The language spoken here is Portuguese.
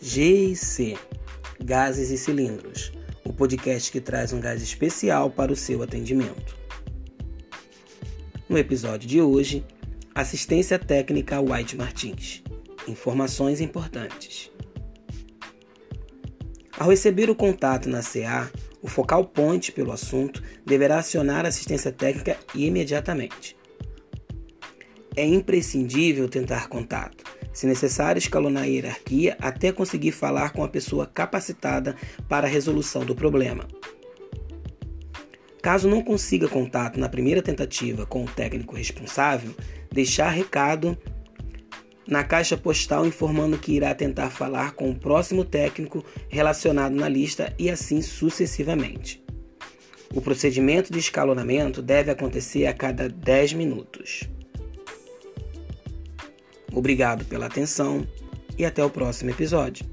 GIC Gases e Cilindros, o podcast que traz um gás especial para o seu atendimento. No episódio de hoje, assistência técnica White Martins. Informações importantes. Ao receber o contato na CA, o focal point pelo assunto deverá acionar a assistência técnica imediatamente. É imprescindível tentar contato, se necessário escalonar a hierarquia até conseguir falar com a pessoa capacitada para a resolução do problema. Caso não consiga contato na primeira tentativa com o técnico responsável, deixar recado na caixa postal informando que irá tentar falar com o próximo técnico relacionado na lista e assim sucessivamente. O procedimento de escalonamento deve acontecer a cada 10 minutos. Obrigado pela atenção e até o próximo episódio.